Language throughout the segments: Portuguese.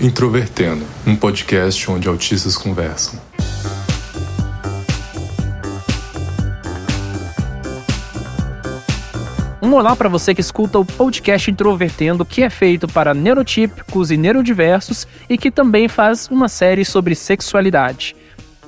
Introvertendo, um podcast onde autistas conversam. Um olá para você que escuta o podcast Introvertendo, que é feito para neurotípicos e neurodiversos e que também faz uma série sobre sexualidade.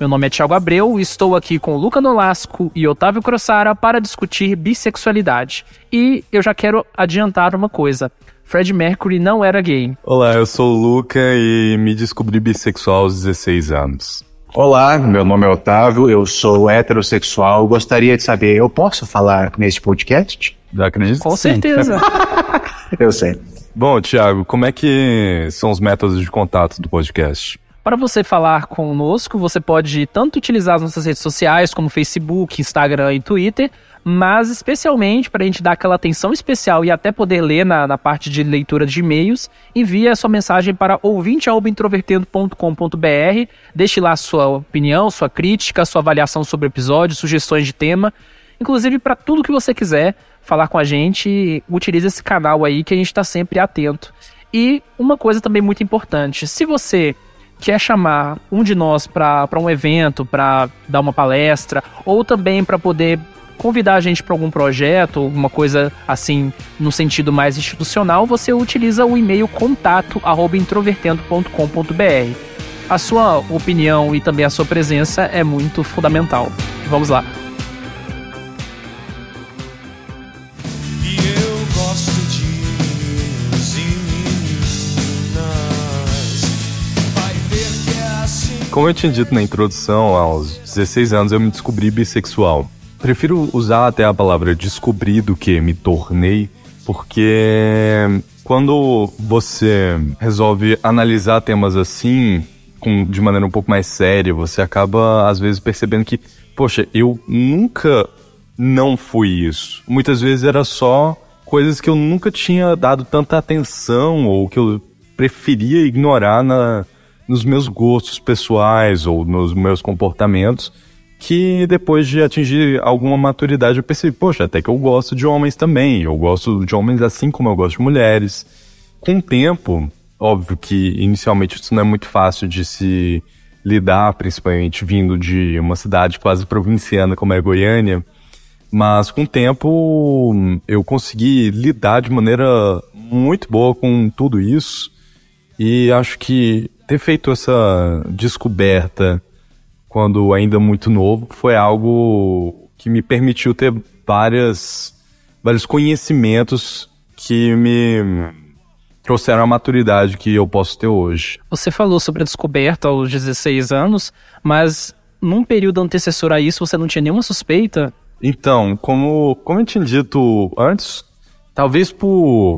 Meu nome é Thiago Abreu e estou aqui com Luca Nolasco e Otávio Crossara para discutir bissexualidade. E eu já quero adiantar uma coisa. Fred Mercury não era gay. Olá, eu sou o Luca e me descobri bissexual aos 16 anos. Olá, meu nome é Otávio, eu sou heterossexual. Gostaria de saber, eu posso falar neste podcast? Eu acredito Com certeza. Eu sei. Bom, Thiago, como é que são os métodos de contato do podcast? Para você falar conosco, você pode tanto utilizar as nossas redes sociais, como Facebook, Instagram e Twitter, mas especialmente para a gente dar aquela atenção especial e até poder ler na, na parte de leitura de e-mails, envie a sua mensagem para ouvinte.introvertendo.com.br, deixe lá sua opinião, sua crítica, sua avaliação sobre o episódio, sugestões de tema, inclusive para tudo que você quiser falar com a gente, utilize esse canal aí que a gente está sempre atento. E uma coisa também muito importante, se você quer chamar um de nós para um evento, para dar uma palestra, ou também para poder convidar a gente para algum projeto, alguma coisa assim no sentido mais institucional, você utiliza o e-mail contato@introvertendo.com.br. A sua opinião e também a sua presença é muito fundamental. Vamos lá. Como eu tinha dito na introdução, aos 16 anos eu me descobri bissexual. Prefiro usar até a palavra descobrir do que me tornei, porque quando você resolve analisar temas assim, com, de maneira um pouco mais séria, você acaba às vezes percebendo que, poxa, eu nunca não fui isso. Muitas vezes era só coisas que eu nunca tinha dado tanta atenção ou que eu preferia ignorar na, nos meus gostos pessoais ou nos meus comportamentos, que depois de atingir alguma maturidade eu percebi, poxa, até que eu gosto de homens também, eu gosto de homens assim como eu gosto de mulheres. Com o tempo, óbvio que inicialmente isso não é muito fácil de se lidar, principalmente vindo de uma cidade quase provinciana como é Goiânia, mas com o tempo eu consegui lidar de maneira muito boa com tudo isso. E acho que ter feito essa descoberta quando ainda muito novo foi algo que me permitiu ter várias, vários conhecimentos que me trouxeram a maturidade que eu posso ter hoje. Você falou sobre a descoberta aos 16 anos, mas num período antecessor a isso você não tinha nenhuma suspeita? Então, como, como eu tinha dito antes, talvez por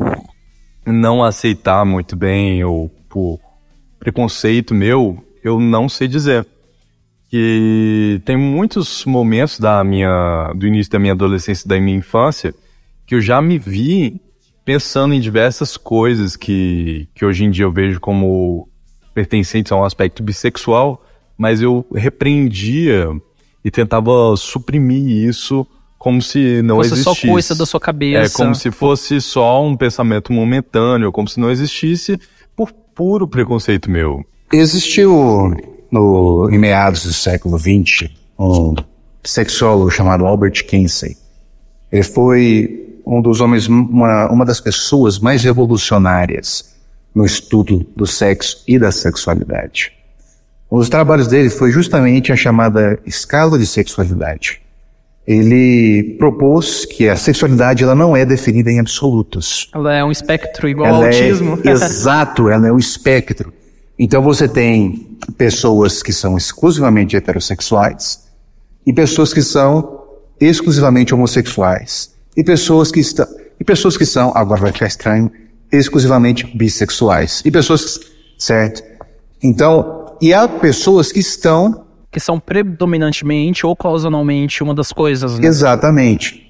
não aceitar muito bem ou por preconceito meu, eu não sei dizer. Que tem muitos momentos da minha, do início da minha adolescência, da minha infância, que eu já me vi pensando em diversas coisas que, que hoje em dia eu vejo como pertencentes a um aspecto bissexual, mas eu repreendia e tentava suprimir isso como se não Fosse existisse. só coisa da sua cabeça. É como se fosse só um pensamento momentâneo, como se não existisse puro preconceito meu. Existiu no, em meados do século XX um sexólogo chamado Albert Kinsey. Ele foi um dos homens, uma, uma das pessoas mais revolucionárias no estudo do sexo e da sexualidade. Um dos trabalhos dele foi justamente a chamada escala de sexualidade. Ele propôs que a sexualidade ela não é definida em absolutos. Ela é um espectro igual ao Ela autismo. É, exato, ela é um espectro. Então você tem pessoas que são exclusivamente heterossexuais e pessoas que são exclusivamente homossexuais e pessoas que estão e pessoas que são agora vai ficar estranho exclusivamente bissexuais e pessoas certo. Então e há pessoas que estão que são predominantemente ou ocasionalmente uma das coisas, né? Exatamente.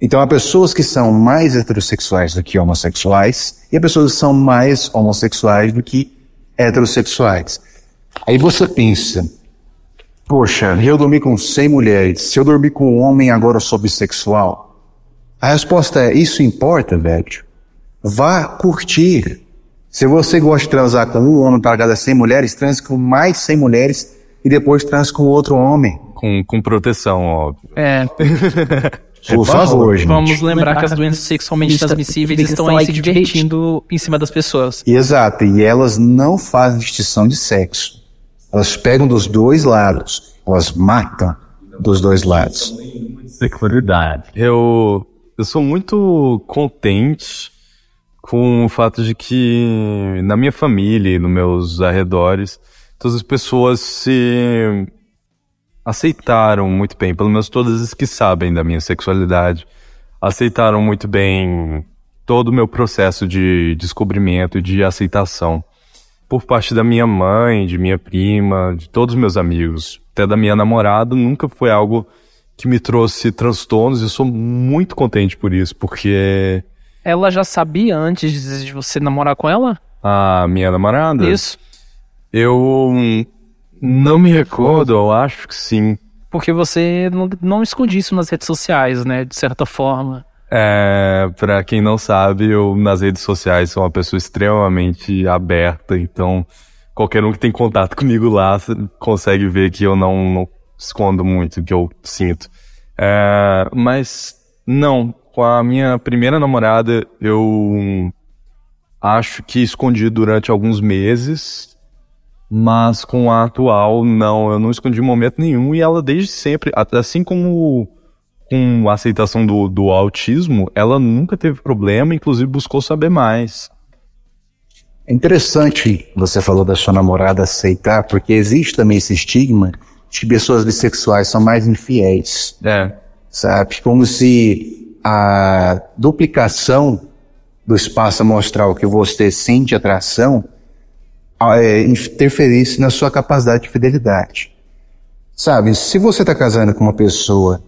Então há pessoas que são mais heterossexuais do que homossexuais e há pessoas que são mais homossexuais do que heterossexuais. Aí você pensa, poxa, eu dormi com 100 mulheres, se eu dormir com um homem agora eu sou bissexual? A resposta é, isso importa, velho? Vá curtir. Se você gosta de transar com um homem para cada 100 mulheres, transe com mais 100 mulheres e depois transe com outro homem. Com, com proteção, óbvio. É, Por favor, gente. vamos lembrar que as doenças sexualmente transmissíveis estão aí se divertindo em cima das pessoas. Exato, e elas não fazem distinção de sexo. Elas pegam dos dois lados. Elas matam dos dois lados. Secularidade. Eu, eu sou muito contente com o fato de que na minha família e nos meus arredores, todas as pessoas se aceitaram muito bem, pelo menos todas as que sabem da minha sexualidade, aceitaram muito bem todo o meu processo de descobrimento e de aceitação. Por parte da minha mãe, de minha prima, de todos os meus amigos, até da minha namorada, nunca foi algo que me trouxe transtornos e eu sou muito contente por isso, porque Ela já sabia antes de você namorar com ela? a minha namorada, Isso. Eu não me recordo, eu acho que sim. Porque você não, não esconde isso nas redes sociais, né? De certa forma. É, pra quem não sabe, eu nas redes sociais sou uma pessoa extremamente aberta, então qualquer um que tem contato comigo lá consegue ver que eu não, não escondo muito o que eu sinto. É, mas não, com a minha primeira namorada eu acho que escondi durante alguns meses, mas com a atual não, eu não escondi momento nenhum e ela desde sempre, assim como com a aceitação do, do autismo, ela nunca teve problema, inclusive buscou saber mais. É interessante você falou da sua namorada aceitar, porque existe também esse estigma de que pessoas bissexuais são mais infiéis, É, sabe? Como se a duplicação do espaço amostral que você sente atração é, interferisse na sua capacidade de fidelidade. Sabe, se você está casando com uma pessoa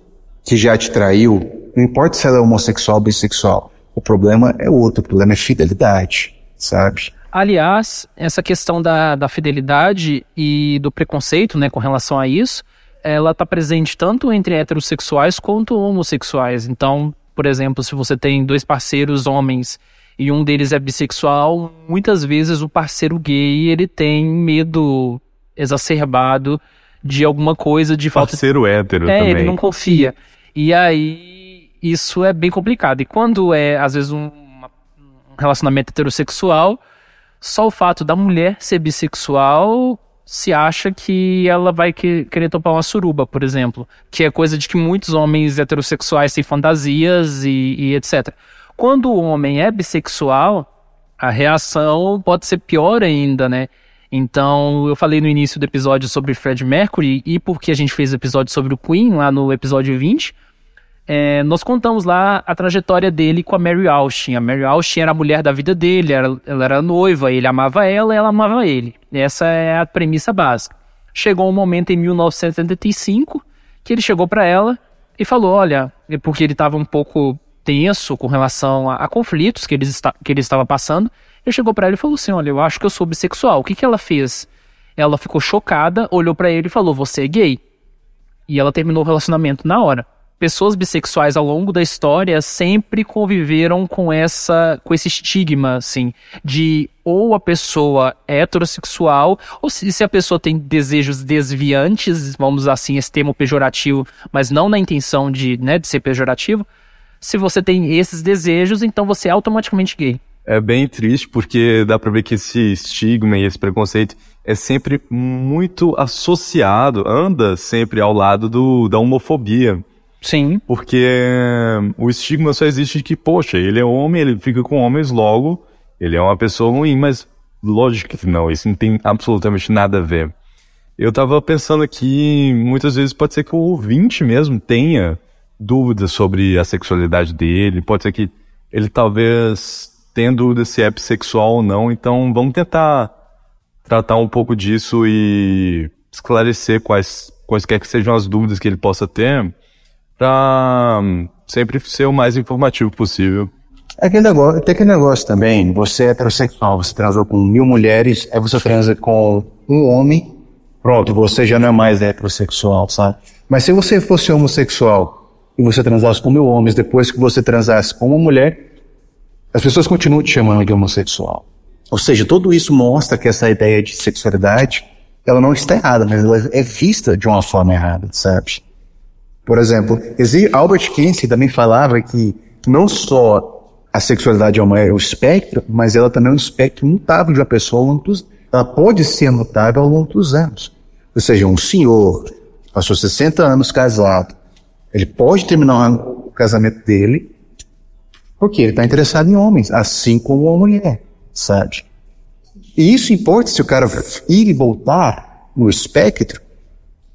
que já te traiu, não importa se ela é homossexual ou bissexual, o problema é outro, o problema é fidelidade, sabe? Aliás, essa questão da, da fidelidade e do preconceito, né, com relação a isso, ela tá presente tanto entre heterossexuais quanto homossexuais. Então, por exemplo, se você tem dois parceiros homens e um deles é bissexual, muitas vezes o parceiro gay, ele tem medo exacerbado de alguma coisa, de falta parceiro hétero é, também. ele não confia. E aí, isso é bem complicado. E quando é, às vezes, um, um relacionamento heterossexual, só o fato da mulher ser bissexual se acha que ela vai que- querer topar uma suruba, por exemplo. Que é coisa de que muitos homens heterossexuais têm fantasias e, e etc. Quando o homem é bissexual, a reação pode ser pior ainda, né? Então, eu falei no início do episódio sobre Fred Mercury e porque a gente fez o episódio sobre o Queen, lá no episódio 20, é, nós contamos lá a trajetória dele com a Mary Austin. A Mary Austin era a mulher da vida dele, era- ela era noiva, ele amava ela, ela amava ele. Essa é a premissa básica. Chegou um momento em 1975 que ele chegou para ela e falou: Olha, é porque ele estava um pouco tenso com relação a, a conflitos que ele, está, que ele estava passando. Ele chegou para ela e falou assim: Olha, eu acho que eu sou bissexual. O que, que ela fez? Ela ficou chocada, olhou para ele e falou: Você é gay. E ela terminou o relacionamento na hora. Pessoas bissexuais ao longo da história sempre conviveram com essa com esse estigma assim de ou a pessoa é heterossexual ou se, se a pessoa tem desejos desviantes, vamos assim esse termo pejorativo, mas não na intenção de, né, de ser pejorativo. Se você tem esses desejos, então você é automaticamente gay. É bem triste porque dá pra ver que esse estigma e esse preconceito é sempre muito associado, anda sempre ao lado do, da homofobia. Sim. Porque o estigma só existe de que, poxa, ele é homem, ele fica com homens, logo, ele é uma pessoa ruim, mas lógico que não, isso não tem absolutamente nada a ver. Eu tava pensando aqui, muitas vezes pode ser que o ouvinte mesmo tenha dúvidas sobre a sexualidade dele, pode ser que ele talvez tenha dúvida se é bissexual ou não, então vamos tentar tratar um pouco disso e esclarecer quais, quaisquer que sejam as dúvidas que ele possa ter, para sempre ser o mais informativo possível. É aquele negócio, tem aquele negócio também, você é heterossexual, você transou com mil mulheres, aí você transa com um homem, pronto, você já não é mais heterossexual, sabe? Mas se você fosse homossexual e você transasse com mil homens depois que você transasse com uma mulher, as pessoas continuam te chamando de homossexual. Ou seja, tudo isso mostra que essa ideia de sexualidade, ela não está errada, mas ela é vista de uma forma errada, sabe? Por exemplo, Albert Kinsey também falava que não só a sexualidade é uma é um espectro, mas ela também é um espectro mutável de uma pessoa ao longo dos Ela pode ser mutável ao longo dos anos. Ou seja, um senhor passou 60 anos casado, ele pode terminar o casamento dele porque ele está interessado em homens, assim como uma mulher, sabe? E isso importa se o cara ir e voltar no espectro,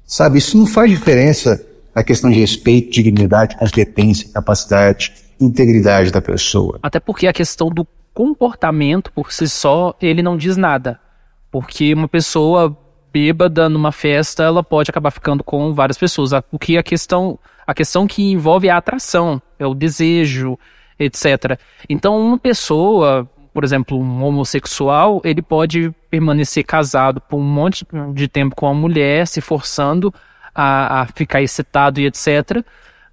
sabe? Isso não faz diferença a questão de respeito, dignidade, competência, capacidade, integridade da pessoa. Até porque a questão do comportamento por si só, ele não diz nada. Porque uma pessoa bêbada numa festa, ela pode acabar ficando com várias pessoas. A- O que a questão, a questão que envolve a atração, é o desejo, etc. Então, uma pessoa, por exemplo, um homossexual, ele pode permanecer casado por um monte de tempo com uma mulher, se forçando a, a ficar excitado e etc.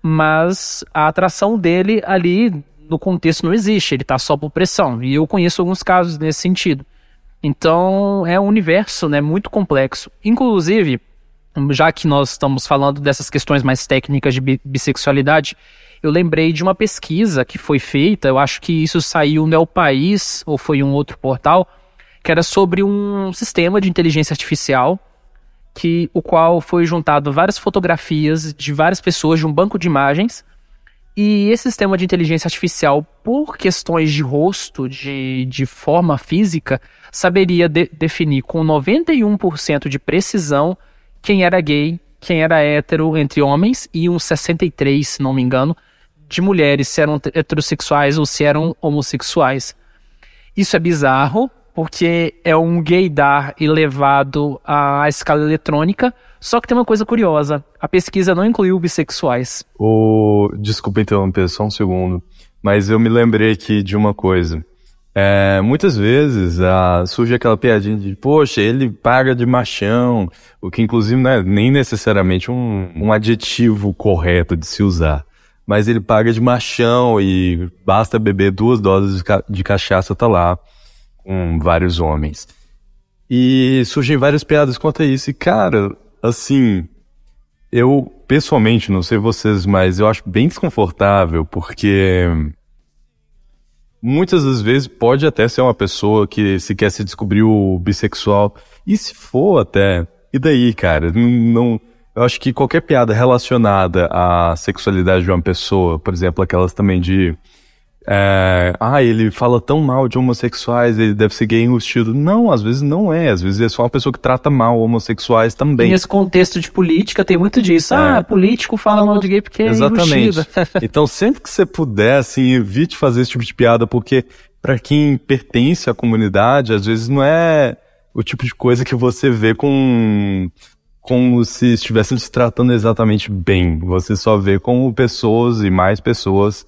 Mas a atração dele ali no contexto não existe, ele tá só por pressão. E eu conheço alguns casos nesse sentido. Então é um universo né, muito complexo. Inclusive, já que nós estamos falando dessas questões mais técnicas de bi- bissexualidade, eu lembrei de uma pesquisa que foi feita, eu acho que isso saiu no El País, ou foi em um outro portal, que era sobre um sistema de inteligência artificial que o qual foi juntado várias fotografias de várias pessoas de um banco de imagens e esse sistema de inteligência artificial, por questões de rosto, de, de forma física, saberia de- definir com 91% de precisão quem era gay, quem era hétero entre homens e uns 63, se não me engano, de mulheres, se eram heterossexuais ou se eram homossexuais. Isso é bizarro, porque é um gaydar elevado à escala eletrônica, só que tem uma coisa curiosa, a pesquisa não incluiu bissexuais. O... Desculpa interromper só um segundo, mas eu me lembrei aqui de uma coisa. É, muitas vezes ah, surge aquela piadinha de, poxa, ele paga de machão, o que inclusive não é nem necessariamente um, um adjetivo correto de se usar. Mas ele paga de machão e basta beber duas doses de, de cachaça, tá lá, com vários homens. E surgem várias piadas quanto a isso. E, cara, assim, eu, pessoalmente, não sei vocês, mas eu acho bem desconfortável, porque muitas das vezes pode até ser uma pessoa que se quer se descobrir o bissexual. E se for até, e daí, cara? Não- eu acho que qualquer piada relacionada à sexualidade de uma pessoa, por exemplo, aquelas também de. É, ah, ele fala tão mal de homossexuais, ele deve ser gay enrustido. Não, às vezes não é. Às vezes é só uma pessoa que trata mal homossexuais também. Nesse contexto de política tem muito disso. Ah, político fala mal de gay porque é enrustido. então, sempre que você puder, assim, evite fazer esse tipo de piada, porque pra quem pertence à comunidade, às vezes não é o tipo de coisa que você vê com como se estivessem se tratando exatamente bem. Você só vê como pessoas e mais pessoas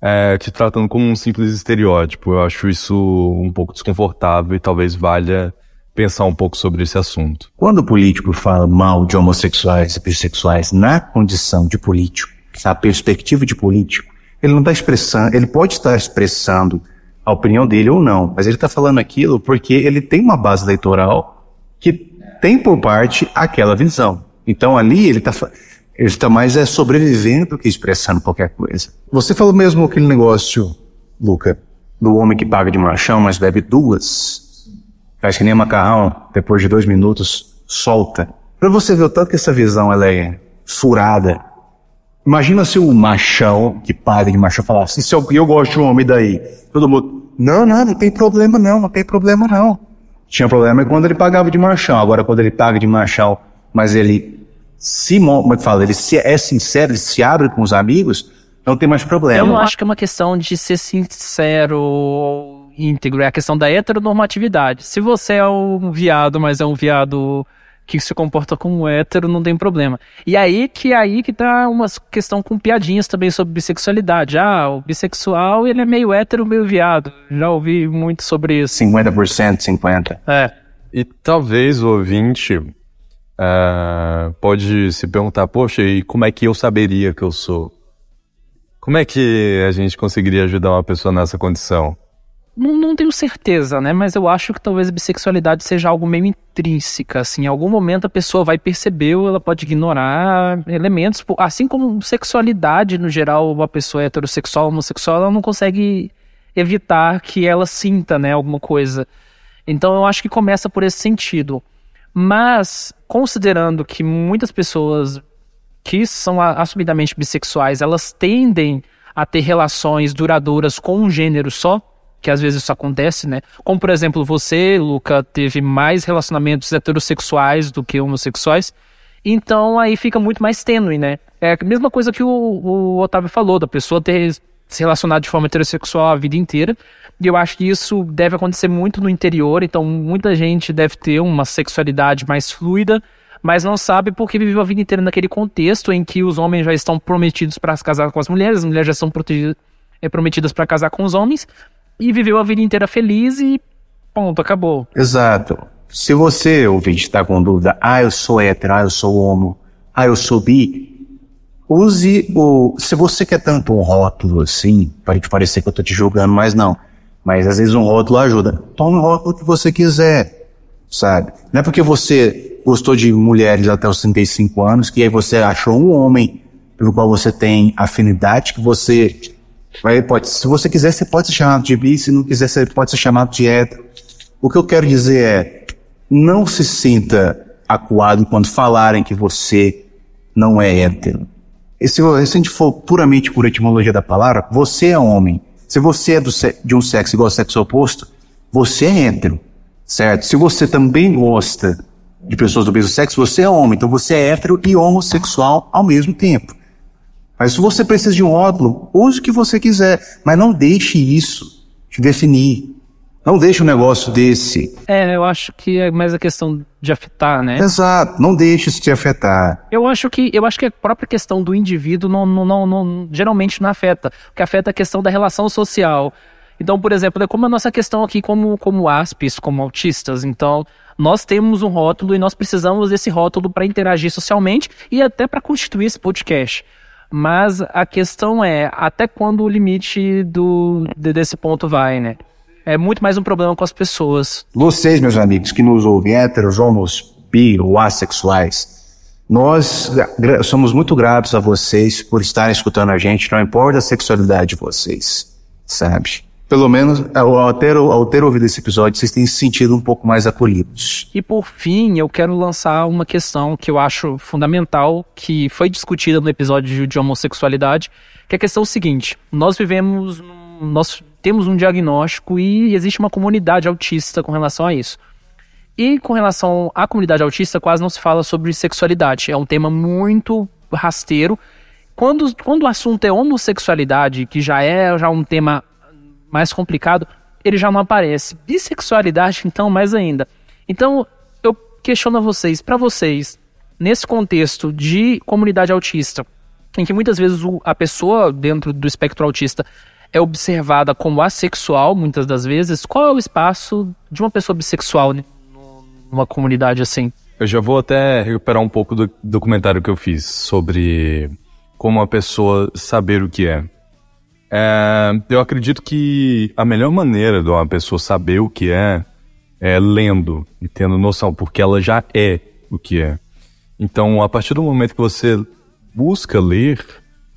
é, te tratando como um simples estereótipo. Eu acho isso um pouco desconfortável e talvez valha pensar um pouco sobre esse assunto. Quando o político fala mal de homossexuais e bissexuais na condição de político, na perspectiva de político, ele não está expressando, ele pode estar expressando a opinião dele ou não, mas ele está falando aquilo porque ele tem uma base eleitoral que tem por parte aquela visão. Então ali ele está ele está mais é sobrevivendo do que expressando qualquer coisa. Você falou mesmo aquele negócio, Luca, do homem que paga de machão, mas bebe duas. Faz que nem macarrão, depois de dois minutos, solta. Pra você ver o tanto que essa visão ela é furada. Imagina se o machão, que paga de machão, falasse, se eu, eu gosto de um homem daí. Todo mundo, não, não, não tem problema não, não tem problema não. Tinha problema quando ele pagava de machão. Agora, quando ele paga de machão, mas ele se, mo- como é que fala, ele se, é sincero, ele se abre com os amigos, não tem mais problema. Eu não acho que é uma questão de ser sincero ou íntegro, é a questão da heteronormatividade. Se você é um viado, mas é um viado que se comporta como um hétero, não tem problema. E aí que aí que tá uma questão com piadinhas também sobre bissexualidade. Ah, o bissexual, ele é meio hétero, meio viado. Já ouvi muito sobre isso. 50%, 50%. É. E talvez o ouvinte ah, pode se perguntar, poxa, e como é que eu saberia que eu sou? Como é que a gente conseguiria ajudar uma pessoa nessa condição? não, não tenho certeza, né? Mas eu acho que talvez a bissexualidade seja algo meio intrínseca, assim. Em algum momento a pessoa vai perceber ou ela pode ignorar elementos. Assim como sexualidade, no geral, uma pessoa heterossexual, homossexual, ela não consegue evitar que ela sinta, né, alguma coisa. Então eu acho que começa por esse sentido. Mas, considerando que muitas pessoas que são assumidamente bissexuais, elas tendem a ter relações duradouras com um gênero só, que às vezes isso acontece, né? Como, por exemplo, você, Luca, teve mais relacionamentos heterossexuais do que homossexuais. Então aí fica muito mais tênue, né? É a mesma coisa que o, o Otávio falou, da pessoa ter se relacionado de forma heterossexual a vida inteira. E eu acho que isso deve acontecer muito no interior, então muita gente deve ter uma sexualidade mais fluida, mas não sabe porque viveu a vida inteira naquele contexto em que os homens já estão prometidos para se casar com as mulheres, as mulheres já são eh, prometidas para casar com os homens, e viveu a vida inteira feliz e ponto, acabou. Exato. Se você, ouvinte, está com dúvida, ah, eu sou hétero, ah, eu sou homo, ah, eu sou bi, use o. Se você quer tanto um rótulo assim, para te parecer que eu tô te julgando, mas não. Mas às vezes um rótulo ajuda. Tome o rótulo que você quiser, sabe? Não é porque você gostou de mulheres até os 35 anos que aí você achou um homem pelo qual você tem afinidade que você vai, pode, se você quiser, você pode ser chamado de bi, se não quiser, você pode ser chamado de hétero. O que eu quero dizer é, não se sinta acuado quando falarem que você não é hétero. E se, se a gente for puramente por etimologia da palavra, você é homem. Se você é do de um sexo igual ao sexo oposto, você é hétero, certo? Se você também gosta de pessoas do mesmo sexo, você é homem. Então você é hétero e homossexual ao mesmo tempo. Mas se você precisa de um rótulo, use o que você quiser, mas não deixe isso te definir. Não deixe um negócio desse. É, eu acho que é mais a questão de afetar, né? Exato, não deixe isso te afetar. Eu acho que eu acho que a própria questão do indivíduo não, não, não, não- geralmente não afeta. O que afeta é a questão da relação social. Então, por exemplo, é como a nossa questão aqui como, como aspes, como autistas. Então, nós temos um rótulo e nós precisamos desse rótulo para interagir socialmente e até para constituir esse podcast. Mas a questão é até quando o limite do, de- desse ponto vai, né? É muito mais um problema com as pessoas. Vocês, meus amigos, que nos ouvem, héteros, homos, bi ou assexuais, nós somos muito gratos a vocês por estarem escutando a gente, não importa a sexualidade de vocês, sabe? Pelo menos, ao ter, ao ter ouvido esse episódio, vocês têm se sentido um pouco mais acolhidos. E por fim, eu quero lançar uma questão que eu acho fundamental, que foi discutida no episódio de- de homossexualidade, que é a questão seguinte: nós vivemos, num- nós temos um diagnóstico e existe uma comunidade autista com relação a isso. E com relação à comunidade autista, quase não se fala sobre sexualidade. É um tema muito rasteiro. Quando, quando o assunto é homossexualidade, que já é já um tema mais complicado, ele já não aparece. Bissexualidade, então, mais ainda. Então, eu questiono a vocês, para vocês, nesse contexto de comunidade autista, em que muitas vezes a pessoa dentro do espectro autista é observada como assexual, muitas das vezes, qual é o espaço de uma pessoa bissexual né, numa comunidade assim? Eu já vou até recuperar um pouco do documentário que eu fiz sobre como a pessoa saber o que é. É, eu acredito que a melhor maneira de uma pessoa saber o que é é lendo e tendo noção, porque ela já é o que é. Então, a partir do momento que você busca ler,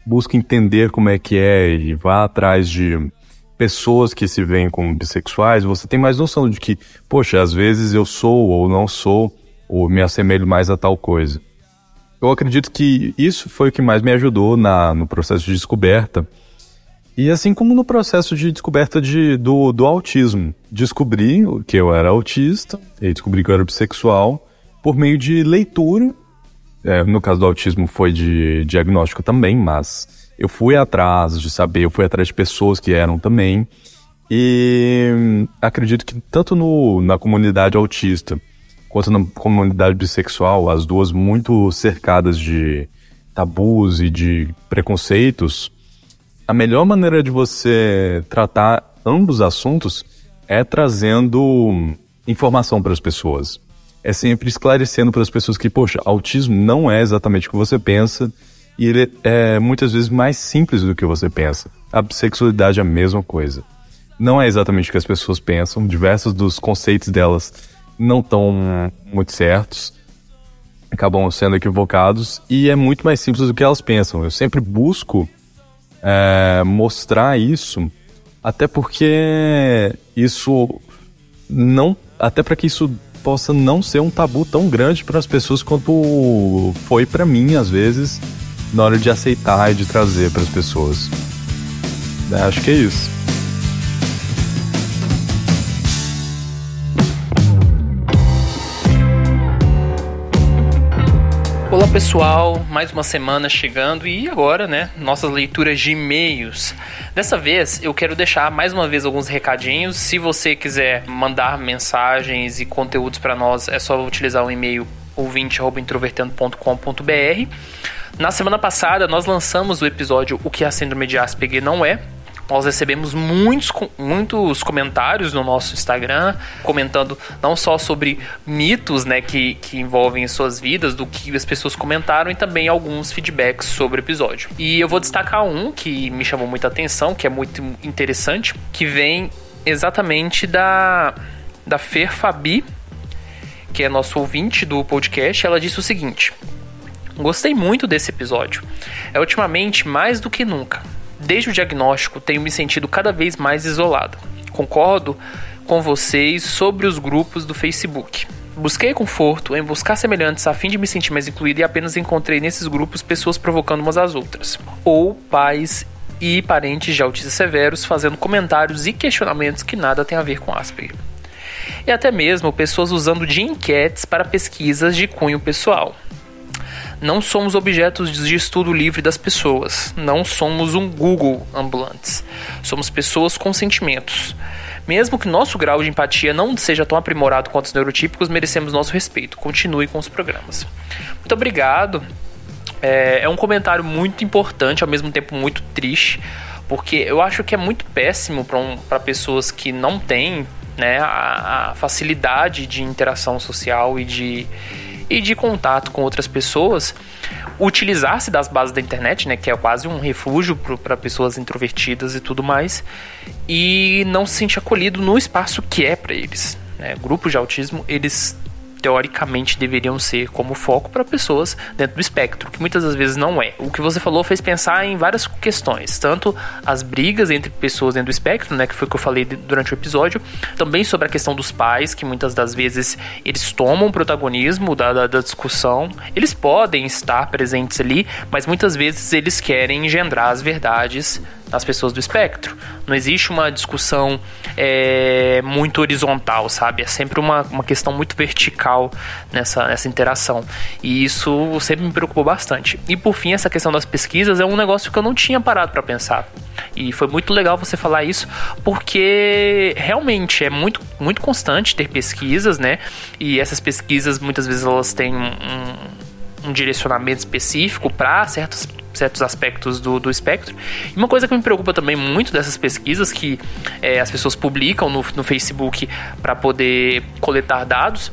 busca entender como é que é e vá atrás de pessoas que se veem como bissexuais, você tem mais noção de que, poxa, às vezes eu sou ou não sou, ou me assemelho mais a tal coisa. Eu acredito que isso foi o que mais me ajudou na, no processo de descoberta. E assim como no processo de descoberta de, do, do autismo. Descobri que eu era autista e descobri que eu era bissexual por meio de leitura. É, no caso do autismo foi de diagnóstico também, mas eu fui atrás de saber, eu fui atrás de pessoas que eram também. E acredito que tanto no, na comunidade autista quanto na comunidade bissexual, as duas muito cercadas de tabus e de preconceitos, a melhor maneira de você tratar ambos assuntos é trazendo informação para as pessoas. É sempre esclarecendo para as pessoas que, poxa, autismo não é exatamente o que você pensa e ele é muitas vezes mais simples do que você pensa. A bissexualidade é a mesma coisa. não é exatamente o que as pessoas pensam. Diversos dos conceitos delas não estão muito certos, acabam sendo equivocados e é muito mais simples do que elas pensam. Eu sempre busco é, mostrar isso, até porque isso não, até para que isso possa não ser um tabu tão grande para as pessoas quanto foi para mim às vezes na hora de aceitar e de trazer para as pessoas. É, acho que é isso. Olá pessoal, mais uma semana chegando e agora, né, nossas leituras de e-mails. Dessa vez eu quero deixar mais uma vez alguns recadinhos. Se você quiser mandar mensagens e conteúdos para nós, é só utilizar o e-mail ouvinte@introvertendo.com.br. Na semana passada nós lançamos o episódio O que a síndrome de Asperger não é, nós recebemos muitos, muitos comentários no nosso Instagram, comentando não só sobre mitos né, que, que envolvem suas vidas, do que as pessoas comentaram, e também alguns feedbacks sobre o episódio. E eu vou destacar um que me chamou muita atenção, que é muito interessante, que vem exatamente da, da Fer Fabi, que é nosso ouvinte do podcast. Ela disse o seguinte. Gostei muito desse episódio. É ultimamente mais do que nunca Desde o diagnóstico, tenho me sentido cada vez mais isolado. Concordo com vocês sobre os grupos do Facebook. Busquei conforto em buscar semelhantes a fim de me sentir mais incluído e apenas encontrei nesses grupos pessoas provocando umas às outras. Ou pais e parentes de autistas severos fazendo comentários e questionamentos que nada tem a ver com Asperger. E até mesmo pessoas usando de enquetes para pesquisas de cunho pessoal. Não somos objetos de estudo livre das pessoas. Não somos um Google ambulantes. Somos pessoas com sentimentos. Mesmo que nosso grau de empatia não seja tão aprimorado quanto os neurotípicos, merecemos nosso respeito. Continue com os programas. Muito obrigado. É, é um comentário muito importante, ao mesmo tempo muito triste, porque eu acho que é muito péssimo para um, pessoas que não têm né, a, a facilidade de interação social e de e de contato com outras pessoas, utilizar-se das bases da internet, né, que é quase um refúgio para pessoas introvertidas e tudo mais, e não se sentir acolhido no espaço que é para eles. Né? Grupos de autismo, eles teoricamente deveriam ser como foco para pessoas dentro do espectro, que muitas das vezes não é. O que você falou fez pensar em várias questões, tanto as brigas entre pessoas dentro do espectro, né, que foi o que eu falei durante o episódio, também sobre a questão dos pais, que muitas das vezes eles tomam protagonismo da, da, da discussão, eles podem estar presentes ali, mas muitas vezes eles querem engendrar as verdades das pessoas do espectro. Não existe uma discussão é, muito horizontal, sabe? É sempre uma, uma questão muito vertical nessa, nessa interação. E isso sempre me preocupou bastante. E por fim, essa questão das pesquisas é um negócio que eu não tinha parado para pensar. E foi muito legal você falar isso, porque realmente é muito, muito constante ter pesquisas, né? E essas pesquisas muitas vezes elas têm um, um direcionamento específico para certos certos aspectos do, do espectro. E uma coisa que me preocupa também muito dessas pesquisas que é, as pessoas publicam no, no Facebook para poder coletar dados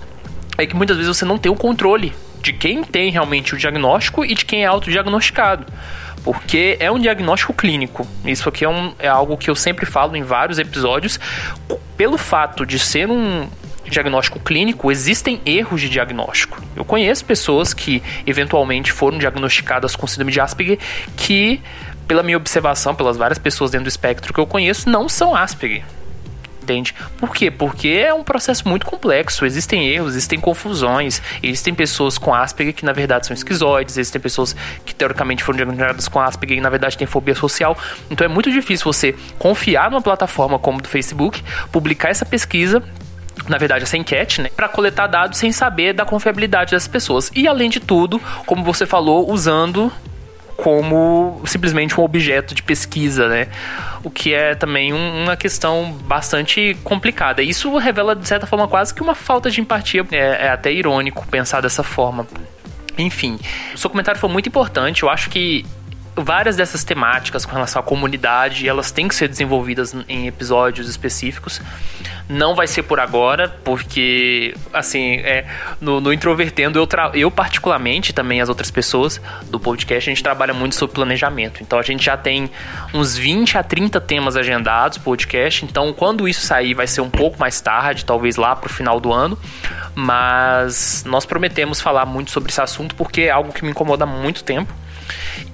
é que muitas vezes você não tem o controle de quem tem realmente o diagnóstico e de quem é autodiagnosticado. Porque é um diagnóstico clínico. Isso aqui é, um, é algo que eu sempre falo em vários episódios. Pelo fato de ser um, diagnóstico clínico, existem erros de diagnóstico. Eu conheço pessoas que eventualmente foram diagnosticadas com síndrome de Asperger que, pela minha observação, pelas várias pessoas dentro do espectro que eu conheço, não são Asperger. Entende? Por quê? Porque é um processo muito complexo. Existem erros, existem confusões. Existem pessoas com Asperger que na verdade são esquizoides. Existem pessoas que teoricamente foram diagnosticadas com Asperger e na verdade têm fobia social. Então é muito difícil você confiar numa plataforma como do Facebook, publicar essa pesquisa na verdade, essa enquete, né, para coletar dados sem saber da confiabilidade das pessoas. E além de tudo, como você falou, usando como simplesmente um objeto de pesquisa, né? O que é também um, uma questão bastante complicada. Isso revela, de certa forma, quase que uma falta de empatia. É, é até irônico pensar dessa forma. Enfim, o seu comentário foi muito importante. Eu acho que várias dessas temáticas com relação à comunidade, elas têm que ser desenvolvidas em episódios específicos. Não vai ser por agora, porque, assim, é, no, no Introvertendo, eu, eu particularmente, também as outras pessoas do podcast, a gente trabalha muito sobre planejamento. Então, a gente já tem uns 20 a 30 temas agendados podcast. Então, quando isso sair, vai ser um pouco mais tarde, talvez lá pro final do ano. Mas nós prometemos falar muito sobre esse assunto, porque é algo que me incomoda há muito tempo.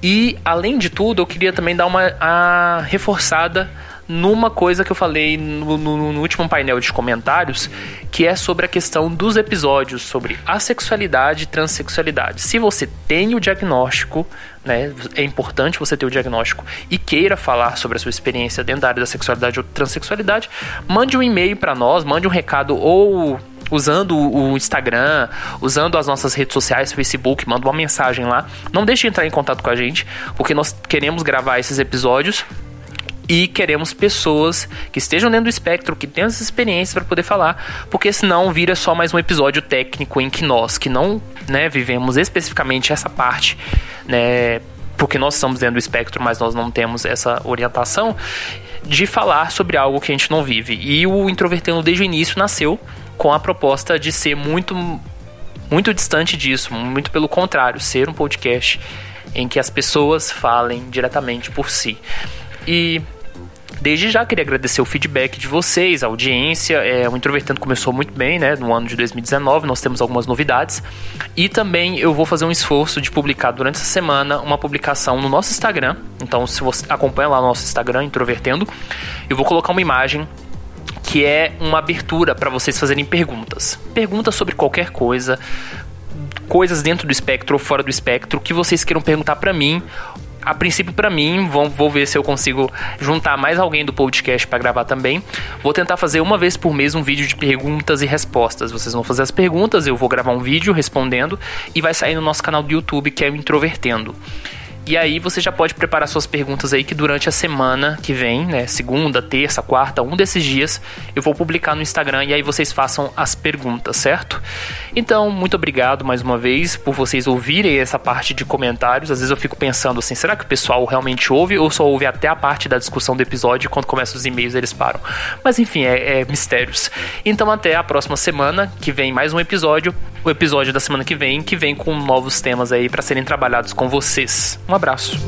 E, além de tudo, eu queria também dar uma a, reforçada numa coisa que eu falei no, no- no último painel de comentários, que é sobre a questão dos episódios sobre assexualidade e transexualidade. Se você tem o diagnóstico, né, é importante você ter o diagnóstico e queira falar sobre a sua experiência dentro da área da sexualidade ou transexualidade, mande um e-mail para nós, mande um recado ou usando o Instagram, usando as nossas redes sociais, Facebook, manda uma mensagem lá. Não deixe de entrar em contato com a gente, porque nós queremos gravar esses episódios e queremos pessoas que estejam dentro do espectro, que tenham essa experiência para poder falar, porque senão vira só mais um episódio técnico em que nós, que não né, vivemos especificamente essa parte, né, porque nós estamos dentro do espectro, mas nós não temos essa orientação, de falar sobre algo que a gente não vive. E o Introvertendo desde o início nasceu com a proposta de ser muito muito distante disso, muito pelo contrário, ser um podcast em que as pessoas falem diretamente por si. E desde já queria agradecer o feedback de vocês, a audiência. É, o Introvertendo começou muito bem, né? No ano de 2019, nós temos algumas novidades. E também eu vou fazer um esforço de publicar durante essa semana uma publicação no nosso Instagram. Então, se você acompanha lá no nosso Instagram, Introvertendo, eu vou colocar uma imagem que é uma abertura para vocês fazerem perguntas. Perguntas sobre qualquer coisa, coisas dentro do espectro ou fora do espectro que vocês queiram perguntar para mim. A princípio para mim, vou, ver se eu consigo juntar mais alguém do podcast para gravar também. Vou tentar fazer uma vez por mês um vídeo de perguntas e respostas. Vocês vão fazer as perguntas, eu vou gravar um vídeo respondendo e vai sair no nosso canal do YouTube que é o Introvertendo. E aí você já pode preparar suas perguntas aí que durante a semana que vem, né, segunda, terça, quarta, um desses dias, eu vou publicar no Instagram e aí vocês façam as perguntas, certo? Então, muito obrigado mais uma vez por vocês ouvirem essa parte de comentários. Às vezes eu fico pensando assim, será que o pessoal realmente ouve ou só ouve até a parte da discussão do episódio quando começam os e-mails eles param? Mas enfim, é, é mistérios. Então até a próxima semana, que vem mais um episódio, o episódio da semana que vem, que vem com novos temas aí para serem trabalhados com vocês. Um abraço.